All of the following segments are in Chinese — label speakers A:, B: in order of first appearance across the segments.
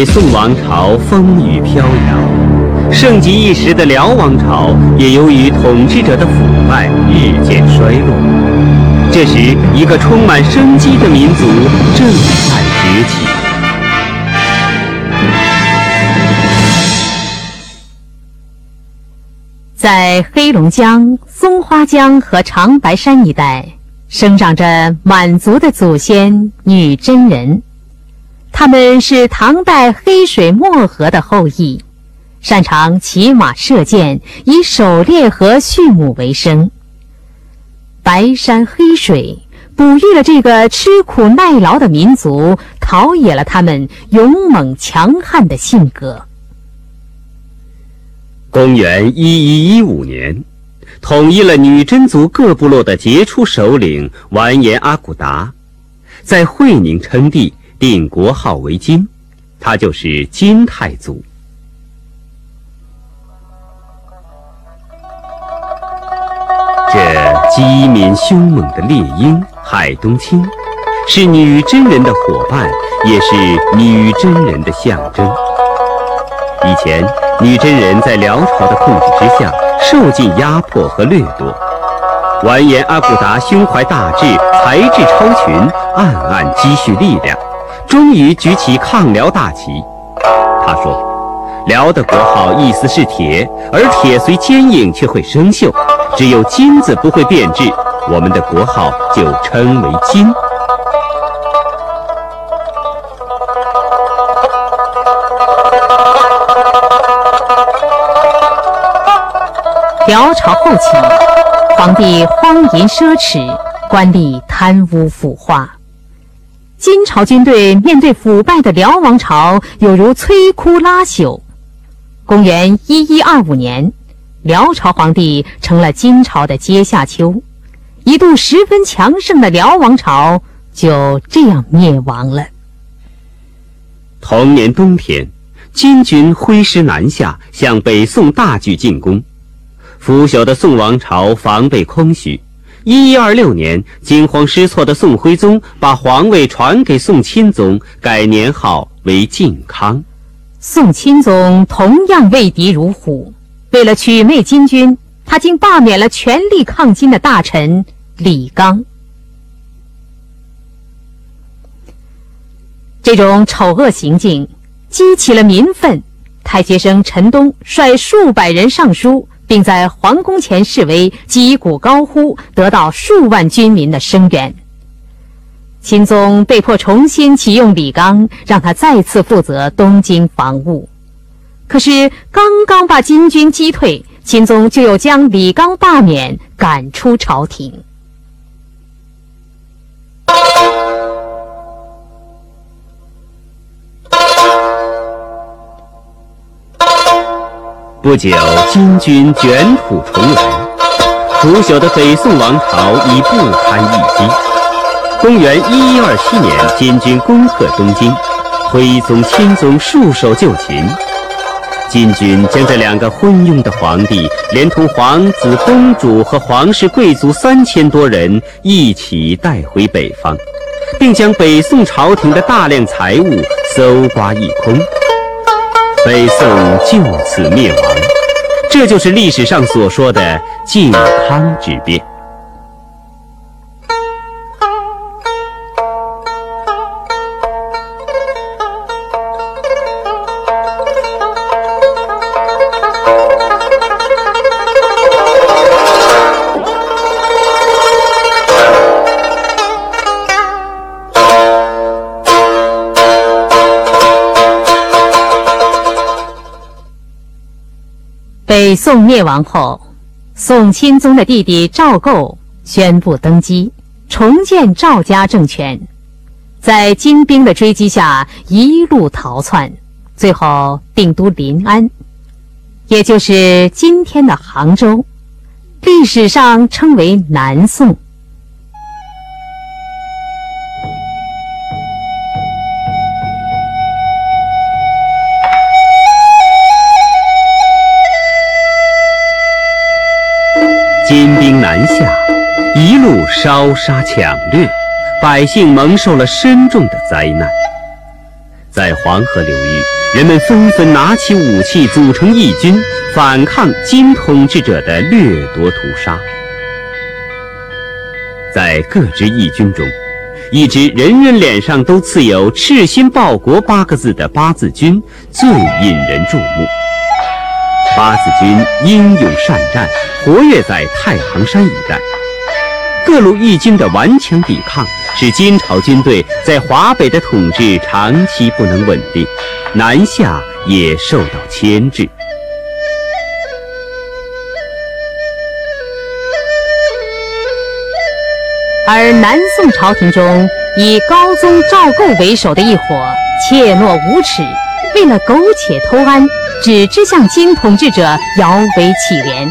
A: 北宋王朝风雨飘摇，盛极一时的辽王朝也由于统治者的腐败日渐衰落。这时，一个充满生机的民族正在崛起。
B: 在黑龙江、松花江和长白山一带，生长着满族的祖先女真人。他们是唐代黑水漠河的后裔，擅长骑马射箭，以狩猎和畜牧为生。白山黑水哺育了这个吃苦耐劳的民族，陶冶了他们勇猛强悍的性格。
A: 公元一一一五年，统一了女真族各部落的杰出首领完颜阿骨达，在会宁称帝。定国号为金，他就是金太祖。这机敏凶猛的猎鹰海东青，是女真人的伙伴，也是女真人的象征。以前，女真人在辽朝的控制之下，受尽压迫和掠夺。完颜阿骨达胸怀大志，才智超群，暗暗积蓄力量。终于举起抗辽大旗。他说：“辽的国号意思是铁，而铁虽坚硬却会生锈，只有金子不会变质，我们的国号就称为金。”
B: 辽朝后期，皇帝荒淫奢侈，官吏贪污腐化。朝军队面对腐败的辽王朝，有如摧枯拉朽。公元一一二五年，辽朝皇帝成了金朝的阶下囚，一度十分强盛的辽王朝就这样灭亡了。
A: 同年冬天，金军挥师南下，向北宋大举进攻，腐朽的宋王朝防备空虚。一一二六年，惊慌失措的宋徽宗把皇位传给宋钦宗，改年号为靖康。
B: 宋钦宗同样畏敌如虎，为了取媚金军，他竟罢免了全力抗金的大臣李纲。这种丑恶行径激起了民愤，太学生陈东率数百人上书。并在皇宫前示威，击鼓高呼，得到数万军民的声援。钦宗被迫重新启用李纲，让他再次负责东京防务。可是，刚刚把金军击退，钦宗就又将李纲罢免，赶出朝廷。
A: 不久，金军卷土重来，腐朽的北宋王朝已不堪一击。公元一一二七年，金军攻克东京，徽宗、钦宗束手就擒。金军将这两个昏庸的皇帝，连同皇子、公主和皇室贵族三千多人一起带回北方，并将北宋朝廷的大量财物搜刮一空。北宋就此灭亡，这就是历史上所说的靖康之变。
B: 北宋灭亡后，宋钦宗的弟弟赵构宣布登基，重建赵家政权。在金兵的追击下，一路逃窜，最后定都临安，也就是今天的杭州，历史上称为南宋。
A: 南下，一路烧杀抢掠，百姓蒙受了深重的灾难。在黄河流域，人们纷纷拿起武器，组成义军，反抗金统治者的掠夺屠杀。在各支义军中，一支人人脸上都刺有“赤心报国”八个字的八字军最引人注目。八字军英勇善战，活跃在太行山一带。各路义军的顽强抵抗，使金朝军队在华北的统治长期不能稳定，南下也受到牵制。
B: 而南宋朝廷中以高宗赵构为首的一伙怯懦无耻，为了苟且偷安，只知向金统治者摇尾乞怜，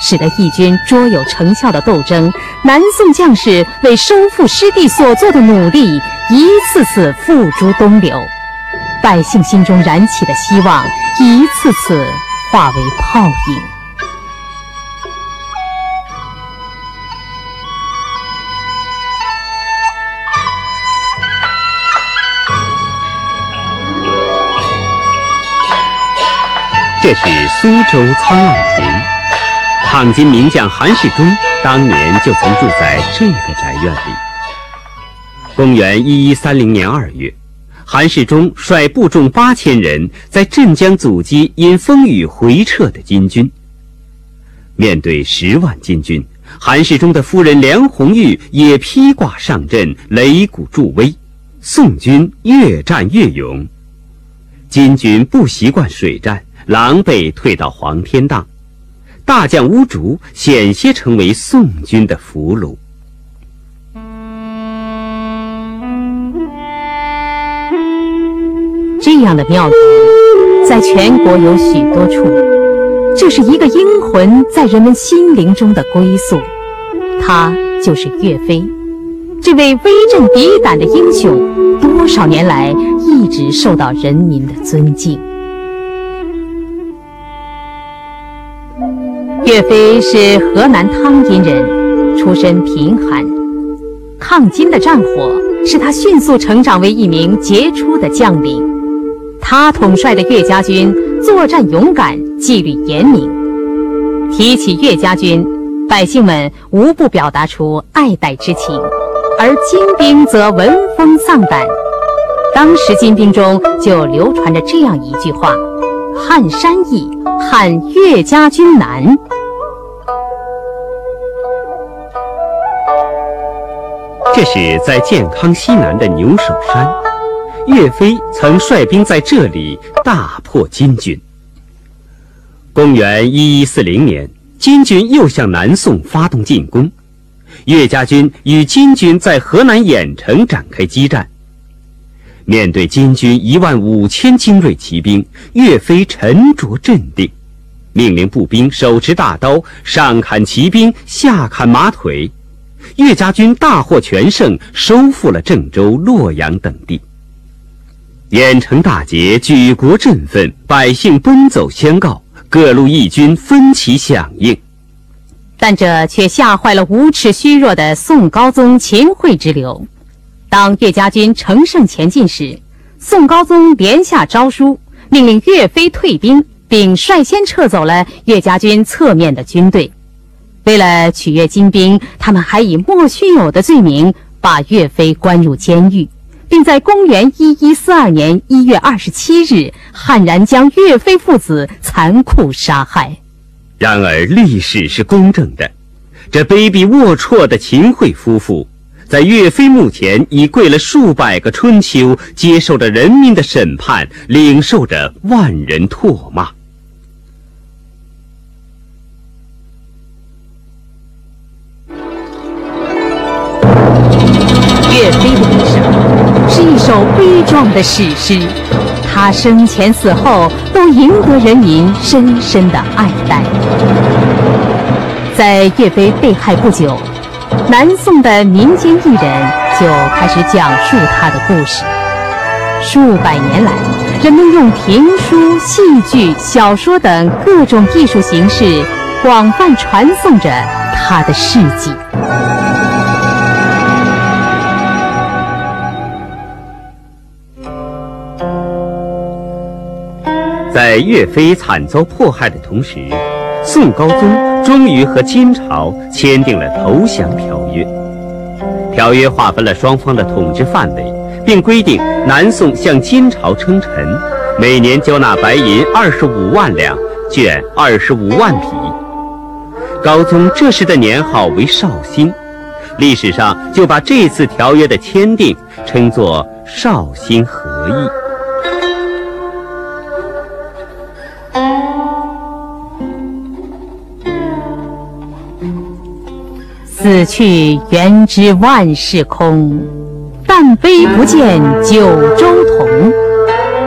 B: 使得义军卓有成效的斗争。南宋将士为收复失地所做的努力，一次次付诸东流，百姓心中燃起的希望，一次次化为泡影。
A: 这是苏州沧浪亭，抗金名将韩世忠当年就曾住在这个宅院里。公元一一三零年二月，韩世忠率部众八千人在镇江阻击因风雨回撤的金军。面对十万金军，韩世忠的夫人梁红玉也披挂上阵，擂鼓助威。宋军越战越勇，金军不习惯水战。狼狈退到黄天荡，大将乌竹险些成为宋军的俘虏。
B: 这样的庙宇在全国有许多处，这是一个英魂在人们心灵中的归宿。他就是岳飞，这位威震敌胆的英雄，多少年来一直受到人民的尊敬。岳飞是河南汤阴人，出身贫寒。抗金的战火使他迅速成长为一名杰出的将领。他统帅的岳家军作战勇敢，纪律严明。提起岳家军，百姓们无不表达出爱戴之情，而金兵则闻风丧胆。当时金兵中就流传着这样一句话：“撼山易，撼岳家军难。”
A: 这是在健康西南的牛首山，岳飞曾率兵在这里大破金军。公元一一四零年，金军又向南宋发动进攻，岳家军与金军在河南郾城展开激战。面对金军一万五千精锐骑兵，岳飞沉着镇定，命令步兵手持大刀，上砍骑兵，下砍马腿。岳家军大获全胜，收复了郑州、洛阳等地。郾城大捷，举国振奋，百姓奔走相告，各路义军分起响应。
B: 但这却吓坏了无耻虚弱的宋高宗秦桧之流。当岳家军乘胜前进时，宋高宗连下诏书，命令岳飞退兵，并率先撤走了岳家军侧面的军队。为了取悦金兵，他们还以莫须有的罪名把岳飞关入监狱，并在公元一一四二年一月二十七日悍然将岳飞父子残酷杀害。
A: 然而，历史是公正的，这卑鄙龌龊的秦桧夫妇，在岳飞墓前已跪了数百个春秋，接受着人民的审判，领受着万人唾骂。
B: 岳飞的一生是一首悲壮的史诗，他生前死后都赢得人民深深的爱戴。在岳飞被害不久，南宋的民间艺人就开始讲述他的故事。数百年来，人们用评书、戏剧、小说等各种艺术形式，广泛传颂着他的事迹。
A: 在岳飞惨遭迫害的同时，宋高宗终于和金朝签订了投降条约。条约划分了双方的统治范围，并规定南宋向金朝称臣，每年交纳白银二十五万两，绢二十五万匹。高宗这时的年号为绍兴，历史上就把这次条约的签订称作绍兴和议。
B: 死去元知万事空，但悲不见九州同。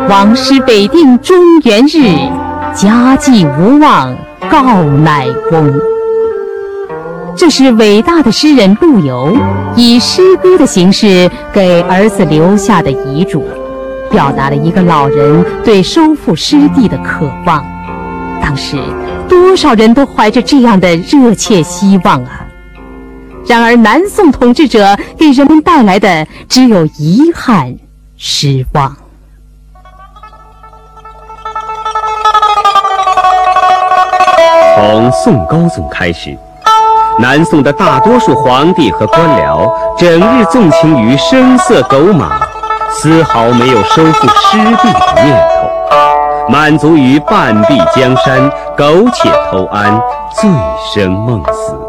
B: 王师北定中原日，家祭无忘告乃翁。这是伟大的诗人陆游以诗歌的形式给儿子留下的遗嘱，表达了一个老人对收复失地的渴望。当时，多少人都怀着这样的热切希望啊！然而，南宋统治者给人们带来的只有遗憾、失望。
A: 从宋高宗开始，南宋的大多数皇帝和官僚整日纵情于声色狗马，丝毫没有收复失地的念头，满足于半壁江山、苟且偷安、醉生梦死。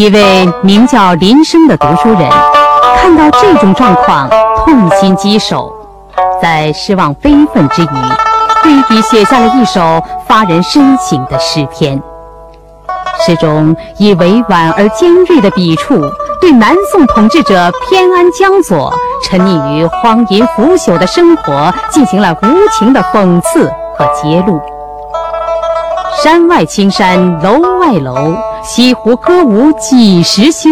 B: 一位名叫林升的读书人，看到这种状况，痛心疾首，在失望悲愤之余，挥笔写下了一首发人深省的诗篇。诗中以委婉而尖锐的笔触，对南宋统治者偏安江左、沉溺于荒淫腐朽的生活进行了无情的讽刺和揭露。山外青山楼外楼。西湖歌舞几时休？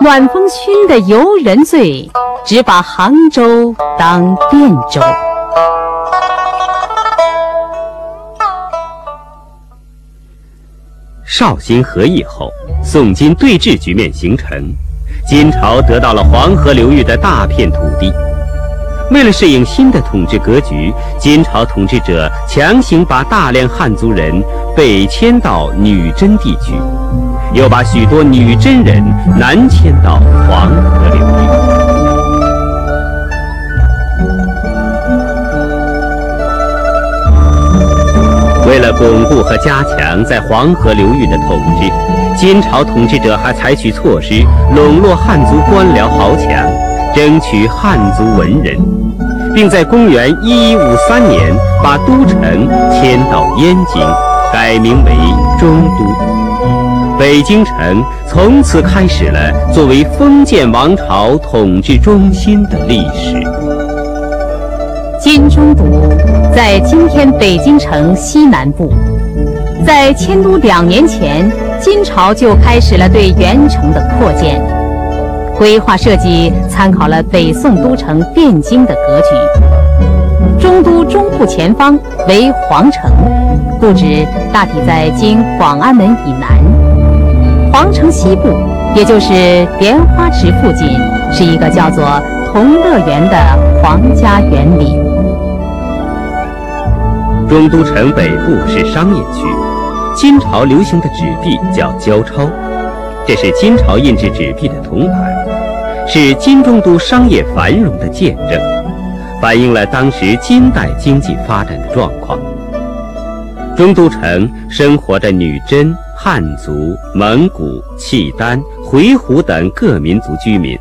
B: 暖风熏得游人醉，只把杭州当汴州。
A: 绍兴和议后，宋金对峙局面形成，金朝得到了黄河流域的大片土地。为了适应新的统治格局，金朝统治者强行把大量汉族人北迁到女真地区，又把许多女真人南迁到黄河流域。为了巩固和加强在黄河流域的统治，金朝统治者还采取措施笼络汉族官僚豪强。争取汉族文人，并在公元一一五三年把都城迁到燕京，改名为中都。北京城从此开始了作为封建王朝统治中心的历史。
B: 金中都在今天北京城西南部，在迁都两年前，金朝就开始了对原城的扩建。规划设计参考了北宋都城汴京的格局，中都中部前方为皇城，布置大体在今广安门以南。皇城西部，也就是莲花池附近，是一个叫做同乐园的皇家园林。
A: 中都城北部是商业区，金朝流行的纸币叫交钞，这是金朝印制纸币的铜版。是金中都商业繁荣的见证，反映了当时金代经济发展的状况。中都城生活着女真、汉族、蒙古、契丹、回鹘等各民族居民，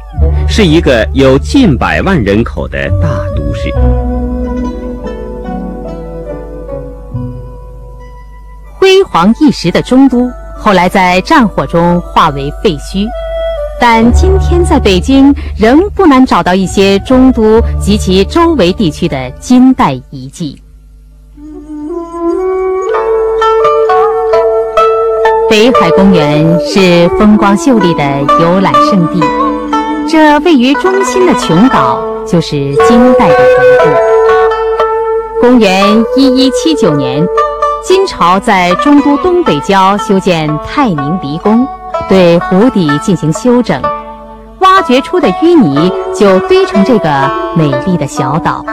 A: 是一个有近百万人口的大都市。
B: 辉煌一时的中都，后来在战火中化为废墟。但今天在北京仍不难找到一些中都及其周围地区的金代遗迹。北海公园是风光秀丽的游览胜地，这位于中心的琼岛就是金代的遗部。公元一一七九年，金朝在中都东北郊修建泰宁离宫。对湖底进行修整，挖掘出的淤泥就堆成这个美丽的小岛。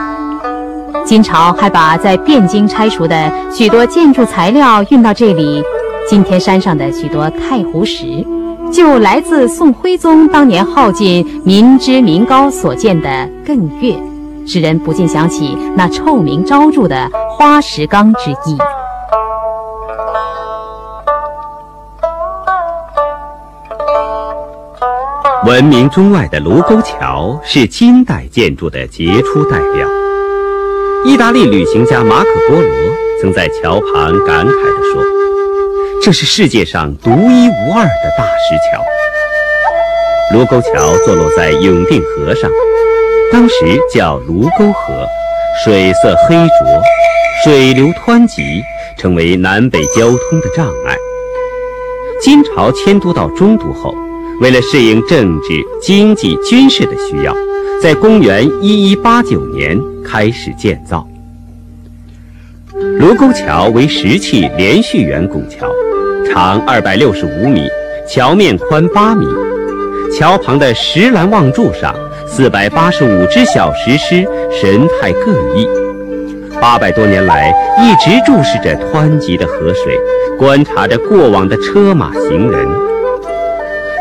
B: 金朝还把在汴京拆除的许多建筑材料运到这里，今天山上的许多太湖石，就来自宋徽宗当年耗尽民脂民膏所建的艮岳，使人不禁想起那臭名昭著的花石纲之意。
A: 闻名中外的卢沟桥是金代建筑的杰出代表。意大利旅行家马可·波罗曾在桥旁感慨地说：“这是世界上独一无二的大石桥。”卢沟桥坐落在永定河上，当时叫卢沟河，水色黑浊，水流湍急，成为南北交通的障碍。金朝迁都到中都后。为了适应政治、经济、军事的需要，在公元一一八九年开始建造。卢沟桥为石砌连续圆拱桥，长二百六十五米，桥面宽八米。桥旁的石栏望柱上，四百八十五只小石狮，神态各异。八百多年来，一直注视着湍急的河水，观察着过往的车马行人。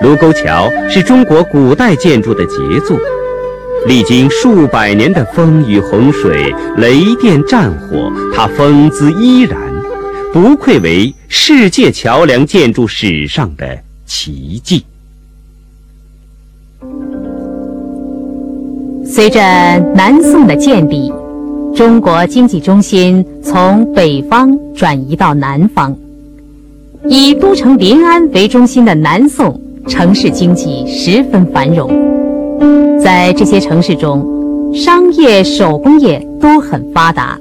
A: 卢沟桥是中国古代建筑的杰作，历经数百年的风雨洪水、雷电战火，它风姿依然，不愧为世界桥梁建筑史上的奇迹。
B: 随着南宋的建立，中国经济中心从北方转移到南方，以都城临安为中心的南宋。城市经济十分繁荣，在这些城市中，商业、手工业都很发达，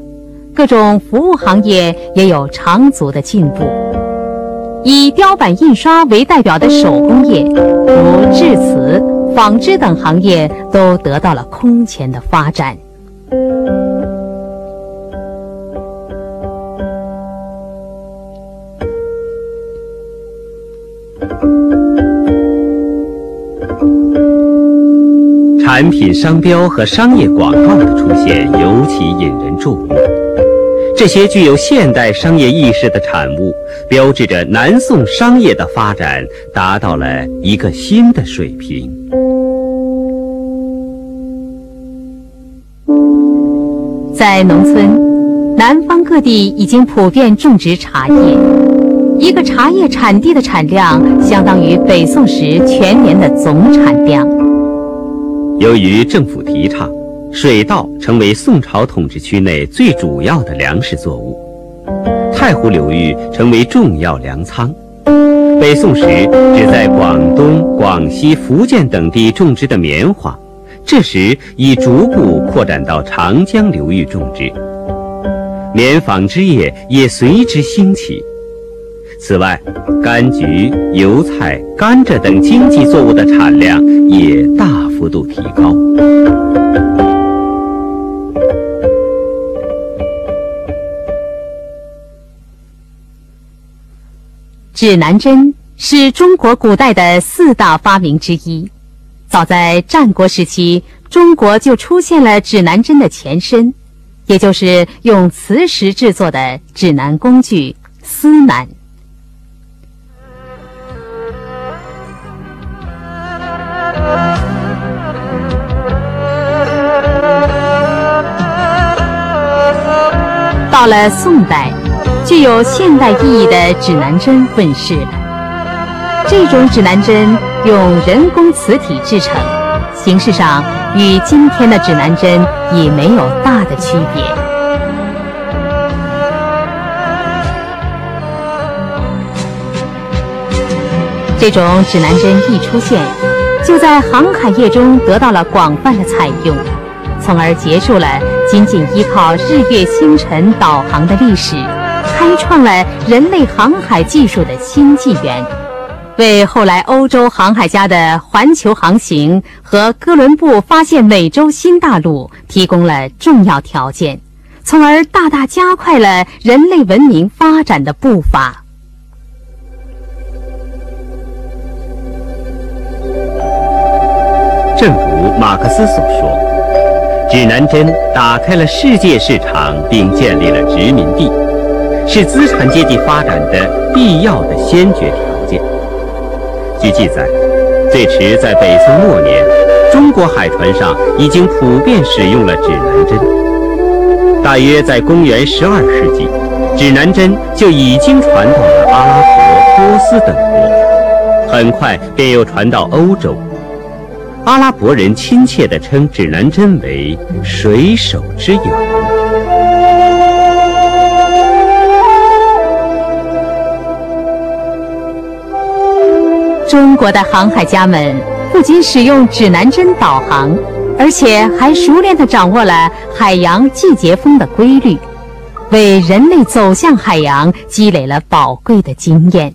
B: 各种服务行业也有长足的进步。以雕版印刷为代表的手工业，如制瓷、纺织等行业，都得到了空前的发展。
A: 产品商标和商业广告的出现尤其引人注目。这些具有现代商业意识的产物，标志着南宋商业的发展达到了一个新的水平。
B: 在农村，南方各地已经普遍种植茶叶，一个茶叶产地的产量相当于北宋时全年的总产量。
A: 由于政府提倡，水稻成为宋朝统治区内最主要的粮食作物，太湖流域成为重要粮仓。北宋时只在广东、广西、福建等地种植的棉花，这时已逐步扩展到长江流域种植，棉纺织业也随之兴起。此外，柑橘、油菜、甘蔗等经济作物的产量也大幅度提高。
B: 指南针是中国古代的四大发明之一。早在战国时期，中国就出现了指南针的前身，也就是用磁石制作的指南工具司南。到了宋代，具有现代意义的指南针问世了。这种指南针用人工磁体制成，形式上与今天的指南针已没有大的区别。这种指南针一出现，就在航海业中得到了广泛的采用，从而结束了。仅仅依靠日月星辰导航的历史，开创了人类航海技术的新纪元，为后来欧洲航海家的环球航行和哥伦布发现美洲新大陆提供了重要条件，从而大大加快了人类文明发展的步伐。
A: 正如马克思所说，指南针打开了世界市场，并建立了殖民地，是资产阶级发展的必要的先决条件。据记载，最迟在北宋末年，中国海船上已经普遍使用了指南针。大约在公元十二世纪，指南针就已经传到了阿拉伯、波斯等国，很快便又传到欧洲。阿拉伯人亲切地称指南针为“水手之友”。
B: 中国的航海家们不仅使用指南针导航，而且还熟练地掌握了海洋季节风的规律，为人类走向海洋积累了宝贵的经验。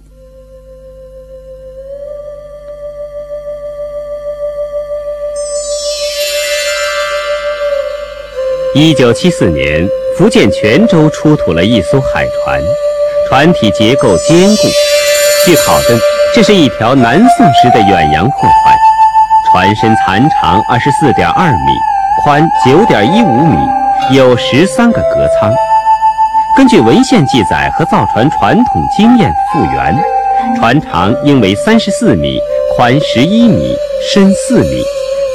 A: 一九七四年，福建泉州出土了一艘海船，船体结构坚固，据考证。这是一条南宋时的远洋货船，船身残长二十四点二米，宽九点一五米，有十三个隔舱。根据文献记载和造船传统经验复原，船长应为三十四米，宽十一米，深四米，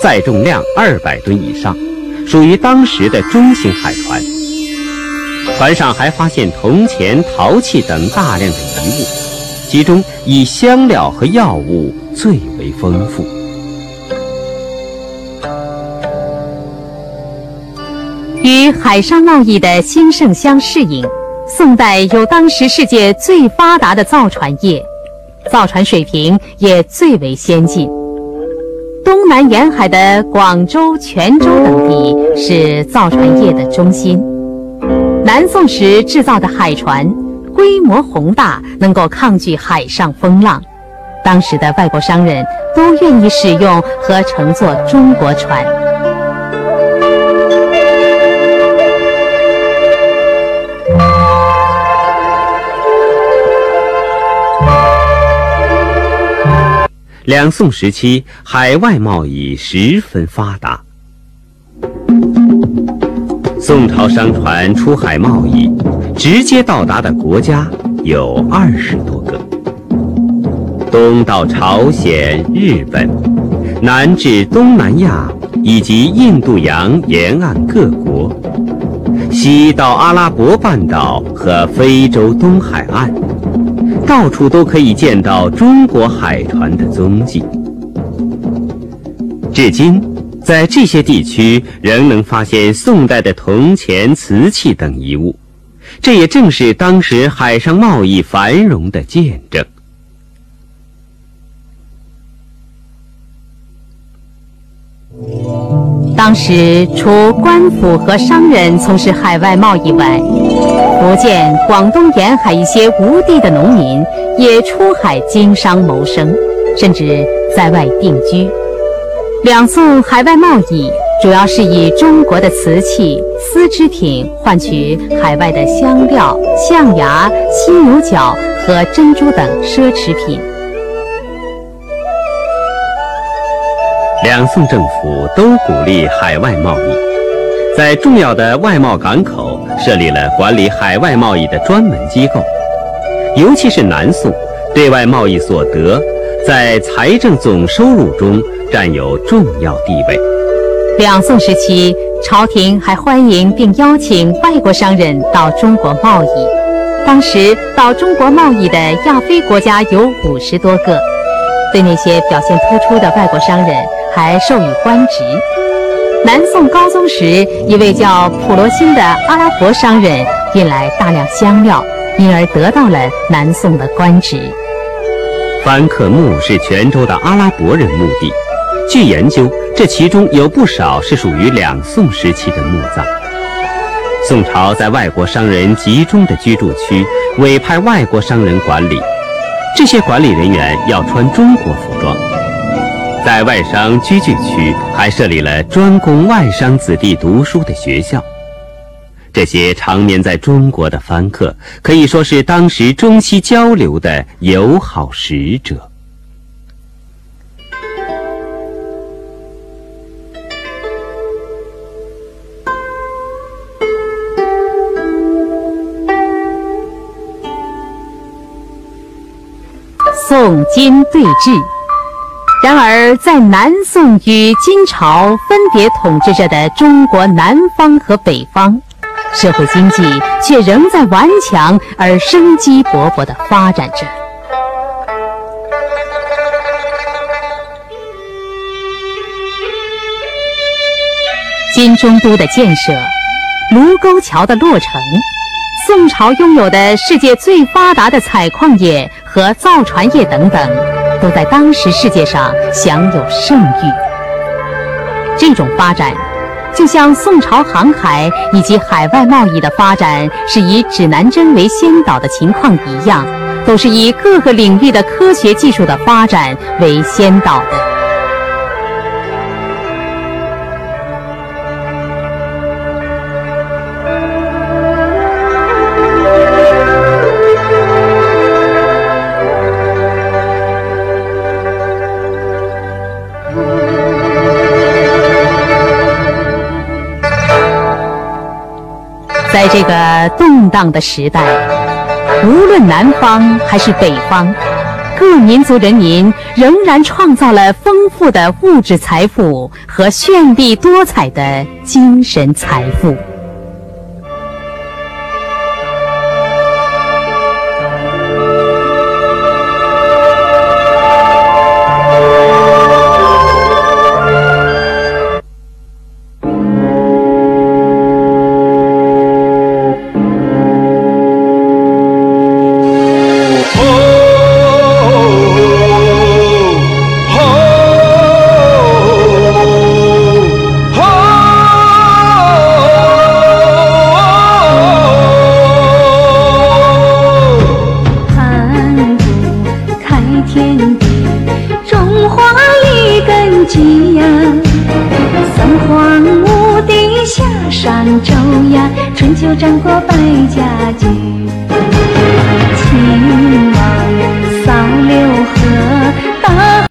A: 载重量二百吨以上，属于当时的中型海船。船上还发现铜钱、陶器等大量的遗物。其中以香料和药物最为丰富。
B: 与海上贸易的兴盛相适应，宋代有当时世界最发达的造船业，造船水平也最为先进。南沿海的广州、泉州等地是造船业的中心。南宋时制造的海船。规模宏大，能够抗拒海上风浪，当时的外国商人都愿意使用和乘坐中国船。
A: 两宋时期，海外贸易十分发达。宋朝商船出海贸易，直接到达的国家有二十多个：东到朝鲜、日本，南至东南亚以及印度洋沿岸各国，西到阿拉伯半岛和非洲东海岸，到处都可以见到中国海船的踪迹。至今。在这些地区仍能发现宋代的铜钱、瓷器等遗物，这也正是当时海上贸易繁荣的见证。
B: 当时，除官府和商人从事海外贸易外，福建、广东沿海一些无地的农民也出海经商谋生，甚至在外定居。两宋海外贸易主要是以中国的瓷器、丝织品换取海外的香料、象牙、犀牛角和珍珠等奢侈品。
A: 两宋政府都鼓励海外贸易，在重要的外贸港口设立了管理海外贸易的专门机构，尤其是南宋，对外贸易所得在财政总收入中。占有重要地位。
B: 两宋时期，朝廷还欢迎并邀请外国商人到中国贸易。当时到中国贸易的亚非国家有五十多个，对那些表现突出的外国商人还授予官职。南宋高宗时，一位叫普罗辛的阿拉伯商人运来大量香料，因而得到了南宋的官职。
A: 凡客墓是泉州的阿拉伯人墓地。据研究，这其中有不少是属于两宋时期的墓葬。宋朝在外国商人集中的居住区委派外国商人管理，这些管理人员要穿中国服装。在外商居聚区还设立了专供外商子弟读书的学校。这些常年在中国的番客可以说是当时中西交流的友好使者。
B: 宋金对峙。然而，在南宋与金朝分别统治着的中国南方和北方，社会经济却仍在顽强而生机勃勃地发展着。金中都的建设，卢沟桥的落成，宋朝拥有的世界最发达的采矿业和造船业等等，都在当时世界上享有盛誉。这种发展，就像宋朝航海以及海外贸易的发展是以指南针为先导的情况一样，都是以各个领域的科学技术的发展为先导的。在这个动荡的时代，无论南方还是北方，各民族人民仍然创造了丰富的物质财富和绚丽多彩的精神财富。